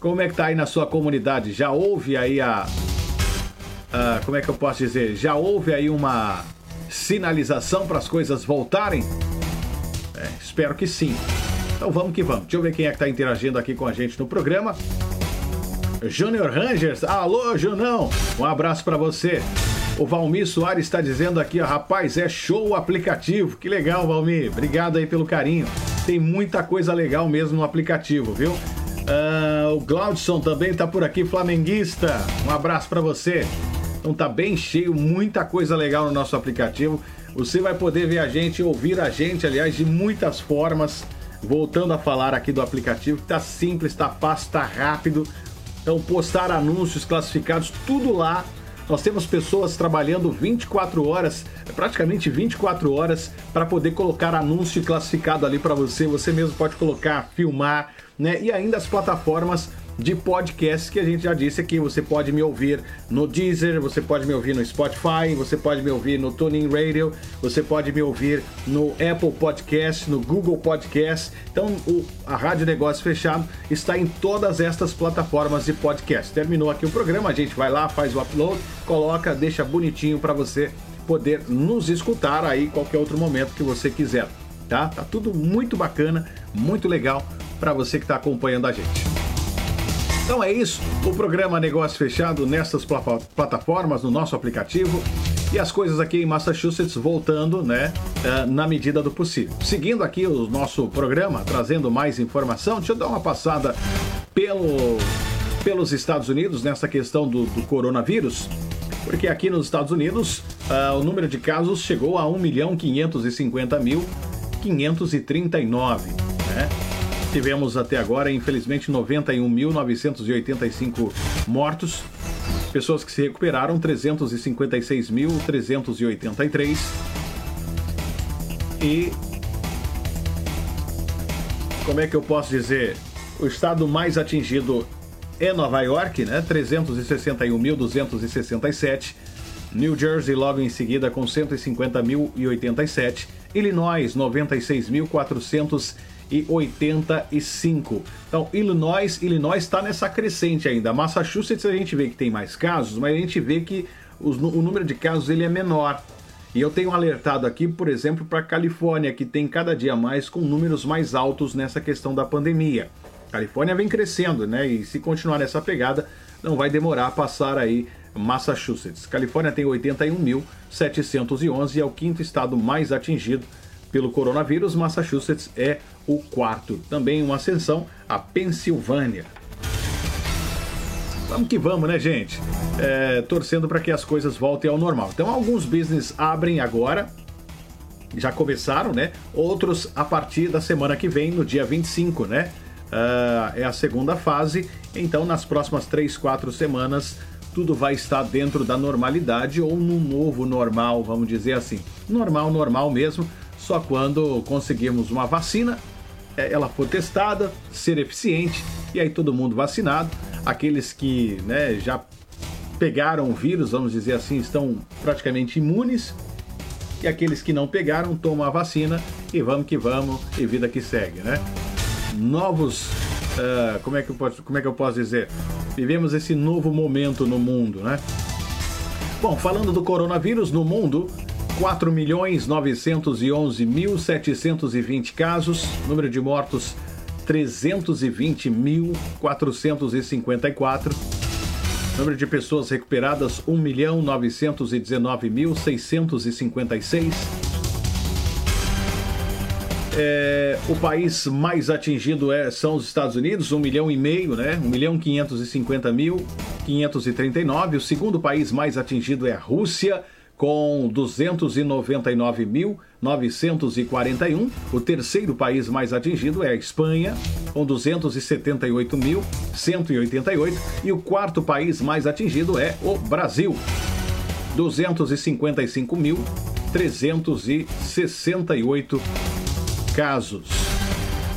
[SPEAKER 1] Como é que tá aí na sua comunidade? Já houve aí a, a como é que eu posso dizer? Já houve aí uma sinalização para as coisas voltarem? É, espero que sim. Então vamos que vamos. Deixa eu ver quem é que está interagindo aqui com a gente no programa. Júnior Rangers, alô Junão, um abraço para você. O Valmir Soares está dizendo aqui, ó, rapaz, é show o aplicativo. Que legal, Valmir. Obrigado aí pelo carinho. Tem muita coisa legal mesmo no aplicativo, viu? Uh, o Glaudson também está por aqui, flamenguista. Um abraço para você. Então tá bem cheio, muita coisa legal no nosso aplicativo. Você vai poder ver a gente, ouvir a gente, aliás, de muitas formas. Voltando a falar aqui do aplicativo, tá simples, tá fácil, tá rápido. Então postar anúncios classificados, tudo lá Nós temos pessoas trabalhando 24 horas, praticamente 24 horas, para poder colocar anúncio classificado ali para você. Você mesmo pode colocar, filmar, né? E ainda as plataformas de podcast que a gente já disse aqui. Você pode me ouvir no Deezer, você pode me ouvir no Spotify, você pode me ouvir no TuneIn Radio, você pode me ouvir no Apple Podcast, no Google Podcast. Então, o, a Rádio Negócio Fechado está em todas estas plataformas de podcast. Terminou aqui o programa, a gente vai lá, faz o upload, coloca, deixa bonitinho para você poder nos escutar aí qualquer outro momento que você quiser. Tá? Tá tudo muito bacana, muito legal para você que está acompanhando a gente. Então é isso, o programa Negócio Fechado nessas plataformas, no nosso aplicativo. E as coisas aqui em Massachusetts voltando, né, eh, na medida do possível. Seguindo aqui o nosso programa, trazendo mais informação, deixa eu dar uma passada pelo, pelos Estados Unidos nessa questão do, do coronavírus. Porque aqui nos Estados Unidos, uh, o número de casos chegou a 1 milhão 550 mil 539, né? Tivemos até agora, infelizmente, 91.985 mortos. Pessoas que se recuperaram, 356.383. E. Como é que eu posso dizer? O estado mais atingido é Nova York, né? 361.267. New Jersey logo em seguida com 150.087. Illinois, 96.400 e 85. Então, Illinois, Illinois está nessa crescente ainda. Massachusetts a gente vê que tem mais casos, mas a gente vê que os, o número de casos ele é menor. E eu tenho alertado aqui, por exemplo, para a Califórnia, que tem cada dia mais com números mais altos nessa questão da pandemia. A Califórnia vem crescendo, né? E se continuar nessa pegada, não vai demorar a passar aí Massachusetts. Califórnia tem 81.711 e é o quinto estado mais atingido pelo coronavírus. Massachusetts é o quarto. Também uma ascensão a Pensilvânia. Vamos que vamos, né, gente? É, torcendo para que as coisas voltem ao normal. Então, alguns business abrem agora, já começaram, né? Outros a partir da semana que vem, no dia 25, né? Uh, é a segunda fase. Então, nas próximas 3, 4 semanas, tudo vai estar dentro da normalidade ou no novo normal, vamos dizer assim. Normal, normal mesmo, só quando conseguirmos uma vacina é, ela for testada, ser eficiente e aí todo mundo vacinado. Aqueles que né, já pegaram o vírus, vamos dizer assim, estão praticamente imunes. E aqueles que não pegaram, tomam a vacina e vamos que vamos e vida que segue, né? Novos, uh, como, é que eu posso, como é que eu posso dizer? Vivemos esse novo momento no mundo, né? Bom, falando do coronavírus no mundo, 4 milhões 911.720 casos, número de mortos 320.454, número de pessoas recuperadas 1 milhão 919.656. É, o país mais atingido é, são os Estados Unidos, 1 milhão e meio, né? 1 milhão 550 mil 539. O segundo país mais atingido é a Rússia, com 299.941. O terceiro país mais atingido é a Espanha, com 278.188. E o quarto país mais atingido é o Brasil, 255.368 casos.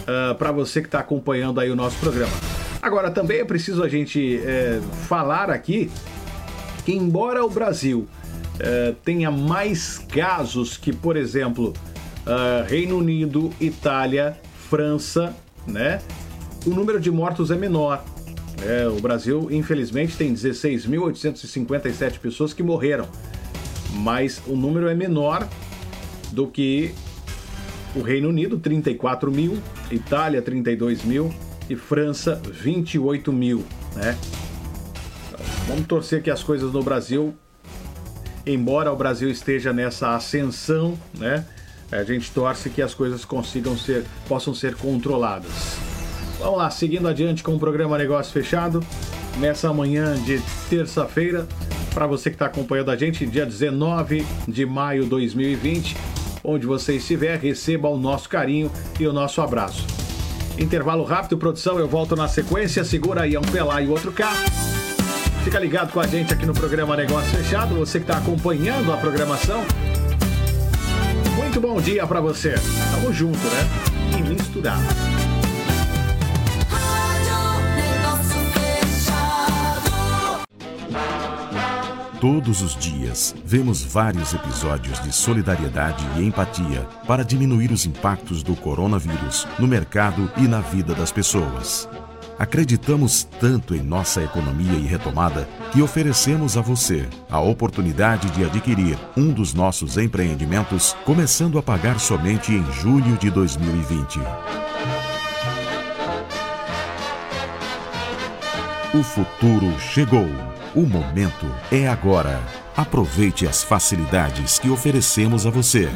[SPEAKER 1] Uh, Para você que está acompanhando aí o nosso programa. Agora, também é preciso a gente é, falar aqui que, embora o Brasil uh, tenha mais casos que, por exemplo, uh, Reino Unido, Itália, França, né? O número de mortos é menor. É, o Brasil, infelizmente, tem 16.857 pessoas que morreram, mas o número é menor do que o Reino Unido, 34 mil, Itália, 32 mil e França, 28 mil, né? Então, vamos torcer que as coisas no Brasil embora o Brasil esteja nessa ascensão, né? A gente torce que as coisas consigam ser, possam ser controladas. Vamos lá, seguindo adiante com o programa Negócio Fechado, nessa manhã de terça-feira, para você que está acompanhando a gente, dia 19 de maio de 2020, onde você estiver, receba o nosso carinho e o nosso abraço. Intervalo rápido, produção, eu volto na sequência, segura aí, um Pelá e outro cá. Fica ligado com a gente aqui no programa Negócio Fechado, você que está acompanhando a programação. Muito bom dia para você. Tamo junto, né? E misturado.
[SPEAKER 5] Todos os dias, vemos vários episódios de solidariedade e empatia para diminuir os impactos do coronavírus no mercado e na vida das pessoas. Acreditamos tanto em nossa economia e retomada que oferecemos a você a oportunidade de adquirir um dos nossos empreendimentos, começando a pagar somente em julho de 2020. O futuro chegou. O momento é agora. Aproveite as facilidades que oferecemos a você.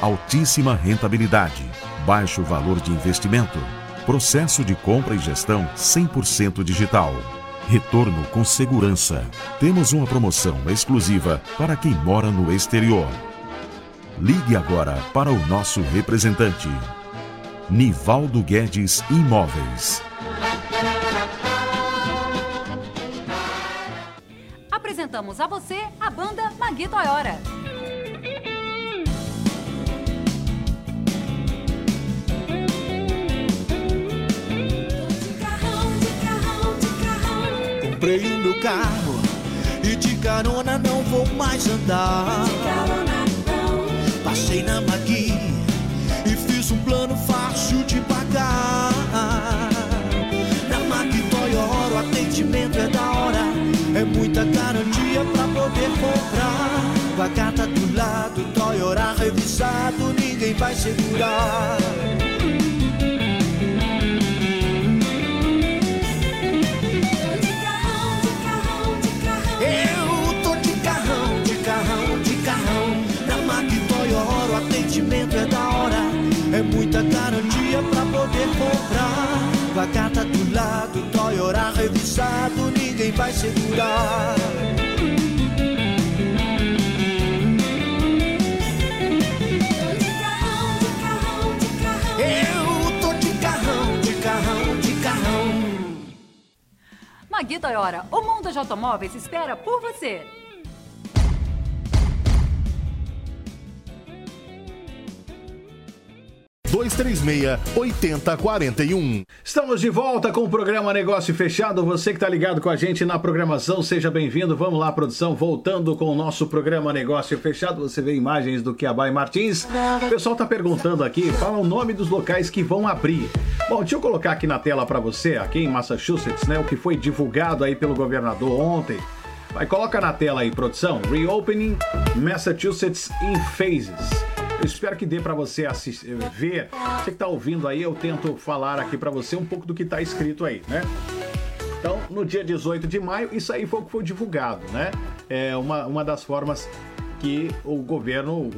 [SPEAKER 5] Altíssima rentabilidade, baixo valor de investimento, processo de compra e gestão 100% digital. Retorno com segurança. Temos uma promoção exclusiva para quem mora no exterior. Ligue agora para o nosso representante. Nivaldo Guedes Imóveis.
[SPEAKER 6] Apresentamos a você a banda Magui Toyora.
[SPEAKER 7] Comprei o meu carro e de carona não vou mais andar. Passei na Magui e fiz um plano fácil de pagar. Na Magui Toyota o atendimento é da hora, é muita garantia pra poder comprar. Com a do lado, Toyota revisado, ninguém vai segurar. Muita garantia pra poder comprar. Com a carta do lado, Toyota revisado, ninguém vai segurar. Eu tô de carrão, de carrão, de carrão.
[SPEAKER 6] Magui Toyora, o mundo de automóveis espera por você.
[SPEAKER 8] Dois três meia oitenta quarenta e um.
[SPEAKER 1] Estamos de volta com o programa Negócio Fechado. Você que está ligado com a gente na programação, seja bem-vindo. Vamos lá, produção, voltando com o nosso programa Negócio Fechado. Você vê imagens do Kiabai Martins. O pessoal está perguntando aqui, fala o nome dos locais que vão abrir. Bom, deixa eu colocar aqui na tela para você, aqui em Massachusetts, né, o que foi divulgado aí pelo governador ontem. Vai, coloca na tela aí, produção. Reopening Massachusetts in Phases. Espero que dê para você assistir, ver. Você que está ouvindo aí, eu tento falar aqui para você um pouco do que está escrito aí, né? Então, no dia 18 de maio, isso aí foi o que foi divulgado, né? É uma, uma das formas que o governo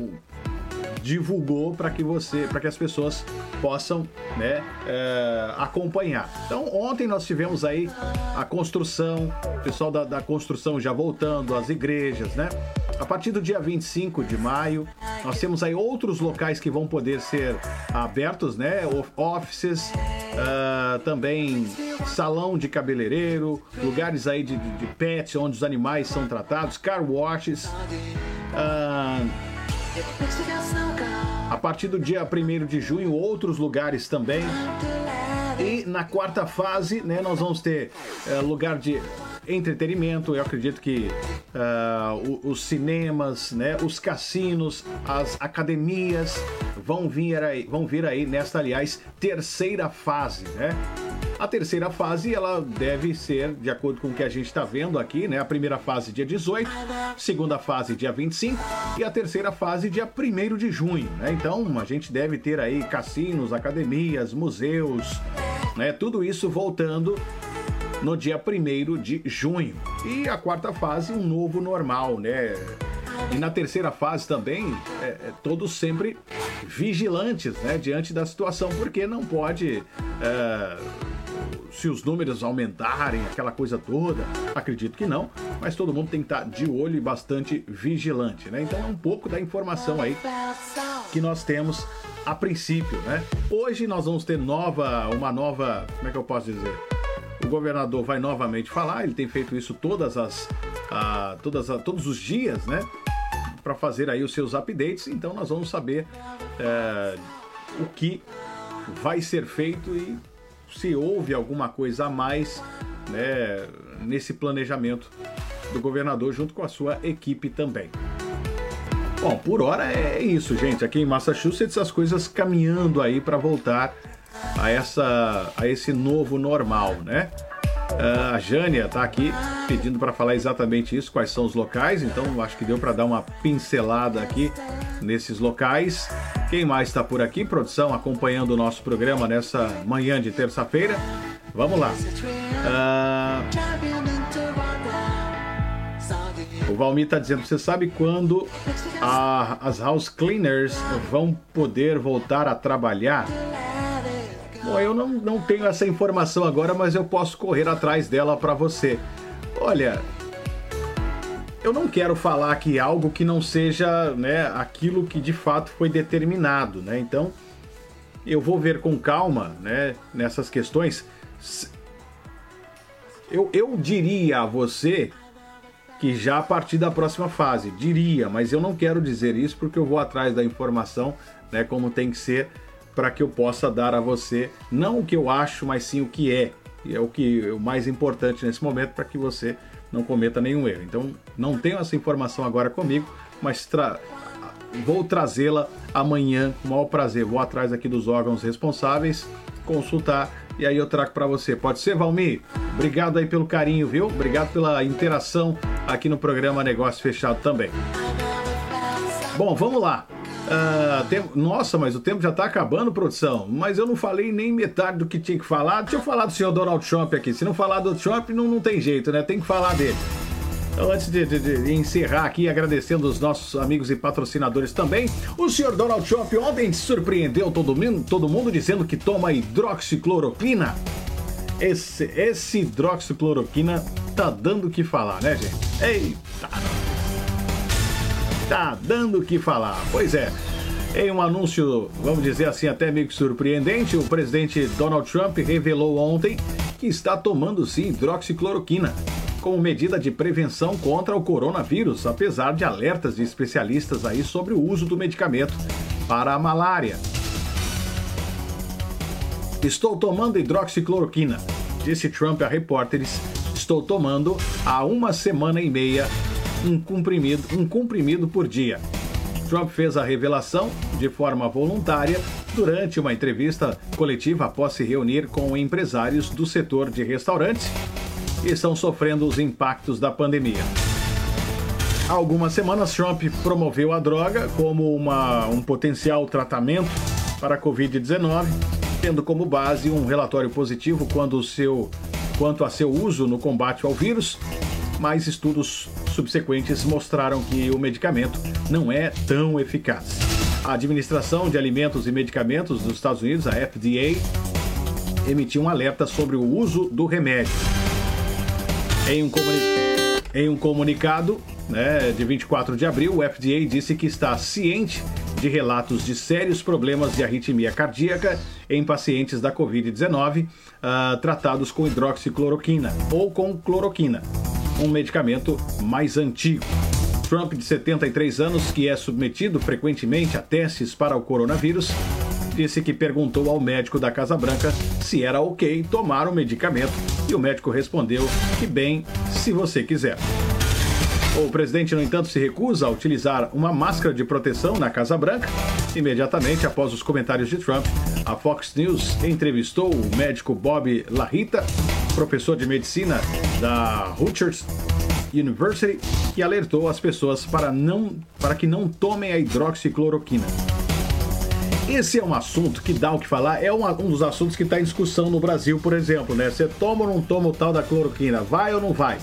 [SPEAKER 1] divulgou para que você, para que as pessoas possam, né, é, acompanhar. Então, ontem nós tivemos aí a construção, o pessoal da, da construção já voltando, as igrejas, né? A partir do dia 25 de maio, nós temos aí outros locais que vão poder ser abertos, né? Offices, ah, também salão de cabeleireiro, lugares aí de, de, de pets onde os animais são tratados, car washes. ah, a partir do dia 1 de junho, outros lugares também. E na quarta fase, né, nós vamos ter eh, lugar de entretenimento. Eu acredito que o- os cinemas, né, os cassinos, as academias vão vir aí, vão vir aí nesta, aliás, terceira fase, né? A terceira fase, ela deve ser, de acordo com o que a gente está vendo aqui, né? A primeira fase dia 18, segunda fase dia 25 e a terceira fase dia 1 de junho, né? Então, a gente deve ter aí cassinos, academias, museus, né? Tudo isso voltando no dia 1 de junho. E a quarta fase, um novo normal, né? E na terceira fase também, é, é, todos sempre vigilantes, né? Diante da situação, porque não pode. é, se os números aumentarem, aquela coisa toda, acredito que não, mas todo mundo tem que estar de olho e bastante vigilante, né? Então é um pouco da informação aí que nós temos a princípio, né? Hoje nós vamos ter nova, uma nova, como é que eu posso dizer? O governador vai novamente falar, ele tem feito isso todas as, ah, todas a- todos os dias, né? Para fazer aí os seus updates, então nós vamos saber é, o que vai ser feito e se houve alguma coisa a mais né, nesse planejamento do governador junto com a sua equipe também. Bom, por hora é isso, gente. Aqui em Massachusetts as coisas caminhando aí para voltar a essa a esse novo normal, né? Ah, a Jânia tá aqui pedindo para falar exatamente isso, quais são os locais. Então acho que deu para dar uma pincelada aqui nesses locais. Quem mais está por aqui? Produção acompanhando o nosso programa nessa manhã de terça-feira. Vamos lá. Ah, o Valmir está dizendo, você sabe quando a- as house cleaners vão poder voltar a trabalhar? Bom, eu não, não tenho essa informação agora, mas eu posso correr atrás dela para você. Olha, eu não quero falar aqui algo que não seja né, aquilo que de fato foi determinado, né? Então, eu vou ver com calma né, nessas questões. Eu, eu diria a você que já a partir da próxima fase, diria, mas eu não quero dizer isso porque eu vou atrás da informação, né, como tem que ser, para que eu possa dar a você não o que eu acho, mas sim o que é. E é o que é o mais importante nesse momento para que você não cometa nenhum erro. Então, não tenho essa informação agora comigo, mas tra- vou trazê-la amanhã com o maior prazer. Vou atrás aqui dos órgãos responsáveis, consultar e aí eu trago para você. Pode ser, Valmir? Obrigado aí pelo carinho, viu? Obrigado pela interação aqui no programa Negócio Fechado também. Bom, vamos lá. Ah, tem- Nossa, mas o tempo já tá acabando, produção. Mas eu não falei nem metade do que tinha que falar. Deixa eu falar do senhor Donald Trump aqui. Se não falar do Trump, não, não tem jeito, né? Tem que falar dele. Então, antes de, de- de encerrar aqui, agradecendo os nossos amigos e patrocinadores também, o senhor Donald Trump ontem surpreendeu todo mundo, todo mundo dizendo que toma hidroxicloroquina. Esse, esse hidroxicloroquina tá dando o que falar, né, gente? Eita! Tá dando o que falar. Pois é. Em um anúncio, vamos dizer assim, até meio que surpreendente, o presidente Donald Trump revelou ontem que está tomando sim hidroxicloroquina como medida de prevenção contra o coronavírus, apesar de alertas de especialistas aí sobre o uso do medicamento para a malária. Estou tomando hidroxicloroquina, disse Trump a repórteres. Estou tomando há uma semana e meia um comprimido, um comprimido por dia. Trump fez a revelação de forma voluntária durante uma entrevista coletiva após se reunir com empresários do setor de restaurantes que estão sofrendo os impactos da pandemia. Há algumas semanas, Trump promoveu a droga como uma, um potencial tratamento para a Covid-19, tendo como base um relatório positivo quando seu, quanto a seu uso no combate ao vírus, mas estudos subsequentes mostraram que o medicamento não é tão eficaz. A Administração de Alimentos e Medicamentos dos Estados Unidos, a FDA, emitiu um alerta sobre o uso do remédio. Em um, comuni- em um comunicado né, de 24 de abril, o FDA disse que está ciente de relatos de sérios problemas de arritmia cardíaca em pacientes da Covid-19 ah, tratados com hidroxicloroquina ou com cloroquina, um medicamento mais antigo. Trump, de 73 anos, que é submetido frequentemente a testes para o coronavírus, disse que perguntou ao médico da Casa Branca se era ok tomar o medicamento e o médico respondeu que bem, se você quiser. O presidente, no entanto, se recusa a utilizar uma máscara de proteção na Casa Branca. Imediatamente após os comentários de Trump, a Fox News entrevistou o médico Bob Larrita, professor de medicina da Rutgers University, que alertou as pessoas para, não, para que não tomem a hidroxicloroquina. Esse é um assunto que dá o que falar, é um, dos assuntos que está em discussão no Brasil, por exemplo, né? Você toma ou não toma o tal da cloroquina? Vai ou não vai?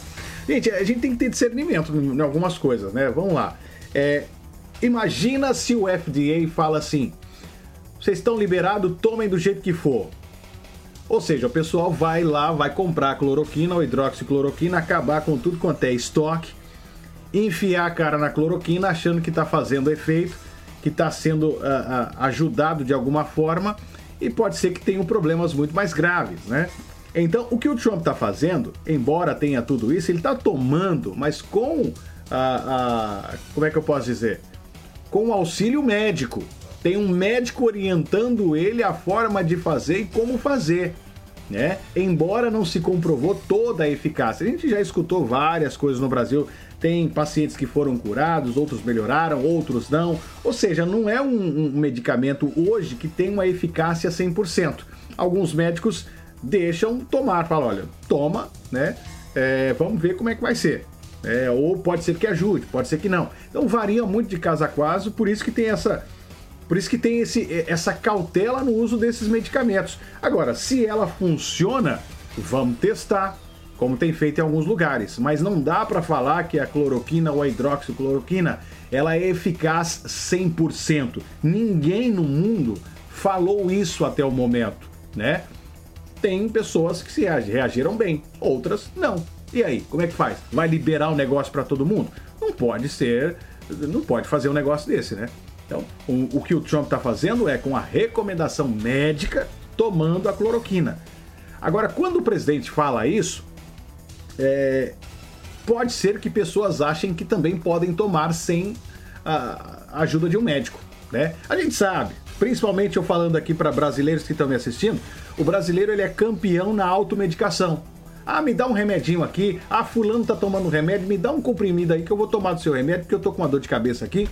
[SPEAKER 1] Gente, a gente tem que ter discernimento em algumas coisas, né? Vamos lá. É, imagina se o FDA fala assim: vocês estão liberados, tomem do jeito que for. Ou seja, o pessoal vai lá, vai comprar cloroquina ou hidroxicloroquina, acabar com tudo quanto é estoque, enfiar a cara na cloroquina achando que está fazendo efeito, que está sendo ah, ah, ajudado de alguma forma e pode ser que tenham problemas muito mais graves, né? Então, o que o Trump está fazendo, embora tenha tudo isso, ele está tomando, mas com a, a. Como é que eu posso dizer? Com auxílio médico. Tem um médico orientando ele a forma de fazer e como fazer. Né? Embora não se comprovou toda a eficácia. A gente já escutou várias coisas no Brasil. Tem pacientes que foram curados, outros melhoraram, outros não. Ou seja, não é um, um medicamento hoje que tem uma eficácia 100%. Alguns médicos deixam tomar, falam, olha, toma, né? É, vamos ver como é que vai ser. É, ou pode ser que ajude, pode ser que não. Então varia muito de caso a caso, por isso que tem essa, por isso que tem esse, essa cautela no uso desses medicamentos. Agora, se ela funciona, vamos testar, como tem feito em alguns lugares. Mas não dá para falar que a cloroquina ou a hidroxicloroquina ela é eficaz 100%. Ninguém no mundo falou isso até o momento, né? Tem pessoas que se reagiram bem, outras não. E aí, como é que faz? Vai liberar o negócio para todo mundo? Não pode ser, não pode fazer um negócio desse, né? Então, o, o que o Trump está fazendo é com a recomendação médica tomando a cloroquina. Agora, quando o presidente fala isso, é, pode ser que pessoas achem que também podem tomar sem a ajuda de um médico, né? A gente sabe, principalmente eu falando aqui para brasileiros que estão me assistindo, o brasileiro ele é campeão na automedicação. Ah, me dá um remedinho aqui. Ah, fulano tá tomando remédio, me dá um comprimido aí que eu vou tomar do seu remédio porque eu tô com uma dor de cabeça aqui.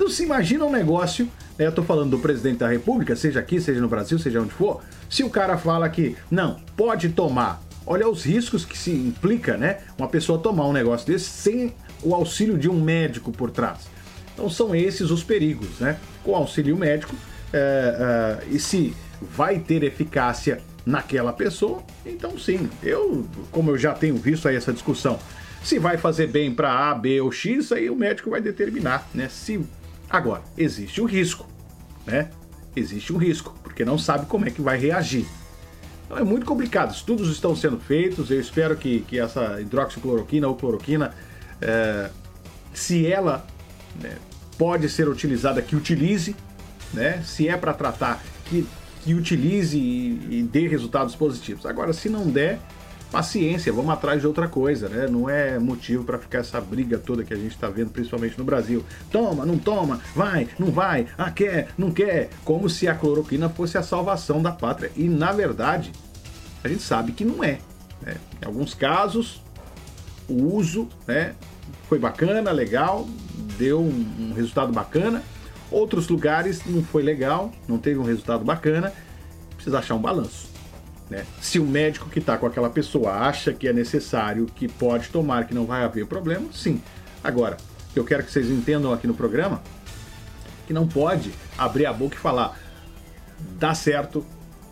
[SPEAKER 1] Então se imagina um negócio, né, eu tô falando do presidente da república, seja aqui, seja no Brasil, seja onde for, se o cara fala que, não, pode tomar, olha os riscos que se implica, né? Uma pessoa tomar um negócio desse sem o auxílio de um médico por trás. Então são esses os perigos, né? Com auxílio médico, é, é, e se vai ter eficácia naquela pessoa, então sim, eu, como eu já tenho visto aí essa discussão, se vai fazer bem para A, B ou X, aí o médico vai determinar, né? Se agora existe o risco, né? Existe um risco, porque não sabe como é que vai reagir. Então é muito complicado. Estudos estão sendo feitos. Eu espero que, que essa hidroxicloroquina ou cloroquina, é, se ela né, pode ser utilizada, que utilize, né? Se é para tratar, que, que utilize e, e dê resultados positivos. Agora, se não der, paciência, vamos atrás de outra coisa, né? Não é motivo para ficar essa briga toda que a gente está vendo, principalmente no Brasil. Toma, não toma, vai, não vai, ah, quer, não quer, como se a cloroquina fosse a salvação da pátria. E na verdade, a gente sabe que não é. Né? Em alguns casos, o uso né, foi bacana, legal, deu um, um resultado bacana. Outros lugares não foi legal, não teve um resultado bacana. Precisa achar um balanço. Né? Se o médico que está com aquela pessoa acha que é necessário, que pode tomar, que não vai haver problema, sim. Agora, eu quero que vocês entendam aqui no programa que não pode abrir a boca e falar dá certo,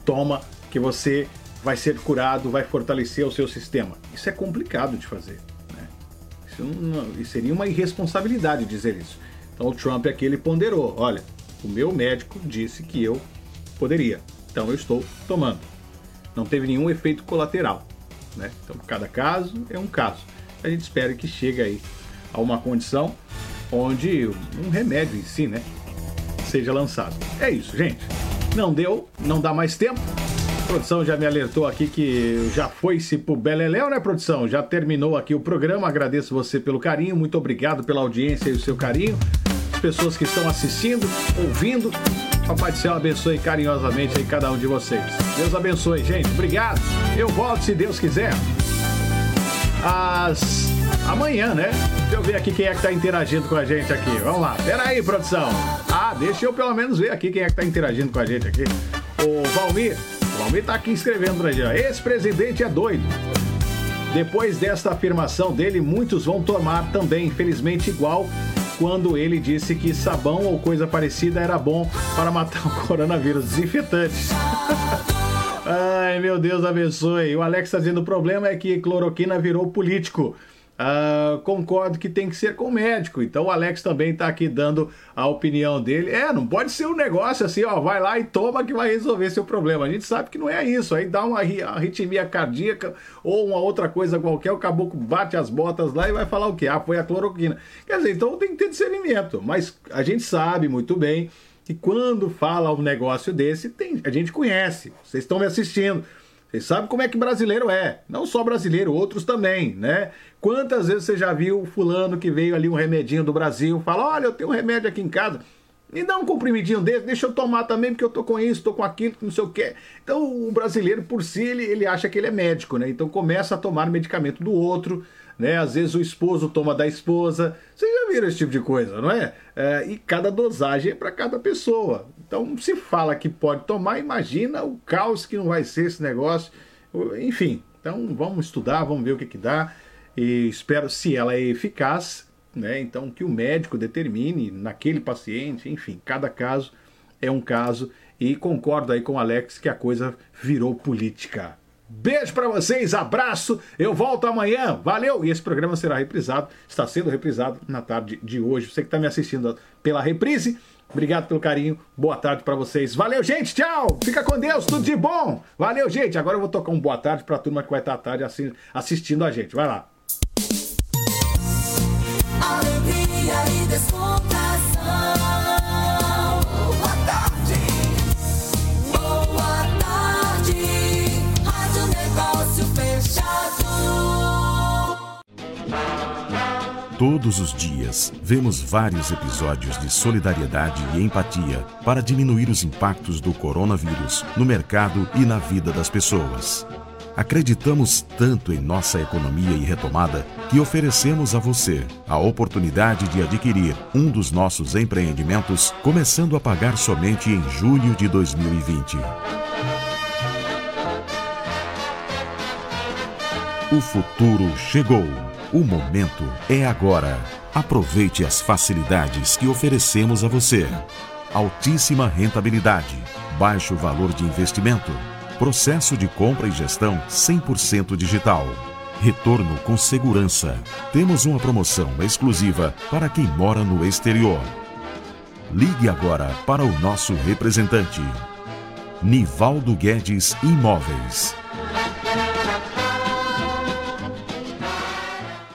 [SPEAKER 1] toma, que você vai ser curado, vai fortalecer o seu sistema. Isso é complicado de fazer. Né? Isso, não, seria uma irresponsabilidade dizer isso. Então o Trump aqui ele ponderou: olha, o meu médico disse que eu poderia, então eu estou tomando. Não teve nenhum efeito colateral. Né? Então cada caso é um caso. A gente espera que chegue aí a uma condição onde um remédio em si, né, seja lançado. É isso, gente. Não deu, não dá mais tempo. A produção já me alertou aqui que já foi-se pro Beleléu, né, produção? Já terminou aqui o programa. Agradeço você pelo carinho. Muito obrigado pela audiência e o seu carinho. As pessoas que estão assistindo, ouvindo. Papai do Céu abençoe carinhosamente aí cada um de vocês. Deus abençoe, gente. Obrigado. Eu volto se Deus quiser. Às amanhã, né? Deixa eu ver aqui quem é que tá interagindo com a gente aqui. Vamos lá. Pera aí, produção. Ah, deixa eu pelo menos ver aqui quem é que tá interagindo com a gente aqui. O Valmir. O Valmir tá aqui escrevendo pra gente. Esse presidente é doido. Depois desta afirmação dele, muitos vão tomar também, infelizmente, igual quando ele disse que sabão ou coisa parecida era bom para matar o coronavírus. Desinfetante. *laughs* Ai, meu Deus abençoe. O Alex está dizendo o problema é que cloroquina virou político. Uh, concordo que tem que ser com o médico. Então o Alex também está aqui dando a opinião dele. É, não pode ser um negócio assim, ó, vai lá e toma que vai resolver seu problema. A gente sabe que não é isso. Aí dá uma arritmia cardíaca ou uma outra coisa qualquer, o caboclo bate as botas lá e vai falar o quê? Ah, foi a cloroquina. Quer dizer, então tem que ter discernimento. Mas a gente sabe muito bem que quando fala um negócio desse, tem, a gente conhece. Vocês estão me assistindo. Vocês sabem como é que brasileiro é. Não só brasileiro, outros também, né? Quantas vezes você já viu fulano que veio ali um remedinho do Brasil, fala: olha, eu tenho um remédio aqui em casa. Me dá um comprimidinho desse, deixa eu tomar também, porque eu tô com isso, tô com aquilo, não sei o quê. Então o brasileiro, por si, ele, ele acha que ele é médico, né? Então começa a tomar medicamento do outro, né? Às vezes o esposo toma da esposa. Vocês já viram esse tipo de coisa, não é? é e cada dosagem é para cada pessoa. Então se fala que pode tomar, imagina o caos que não vai ser esse negócio. Enfim, então vamos estudar, vamos ver o que, que dá. E espero, se ela é eficaz, né? Então, que o médico determine naquele paciente, enfim, cada caso é um caso. E concordo aí com o Alex que a coisa virou política. Beijo para vocês, abraço. Eu volto amanhã. Valeu! E esse programa será reprisado, está sendo reprisado na tarde de hoje. Você que está me assistindo pela reprise, obrigado pelo carinho. Boa tarde para vocês. Valeu, gente. Tchau. Fica com Deus. Tudo de bom. Valeu, gente. Agora eu vou tocar um boa tarde para turma que vai estar à tarde assistindo a gente. Vai lá.
[SPEAKER 5] Todos os dias, vemos vários episódios de solidariedade e empatia para diminuir os impactos do coronavírus no mercado e na vida das pessoas. Acreditamos tanto em nossa economia e retomada que oferecemos a você a oportunidade de adquirir um dos nossos empreendimentos, começando a pagar somente em julho de 2020. O futuro chegou. O momento é agora. Aproveite as facilidades que oferecemos a você. Altíssima rentabilidade, baixo valor de investimento Processo de compra e gestão 100% digital. Retorno com segurança. Temos uma promoção exclusiva para quem mora no exterior. Ligue agora para o nosso representante. Nivaldo Guedes Imóveis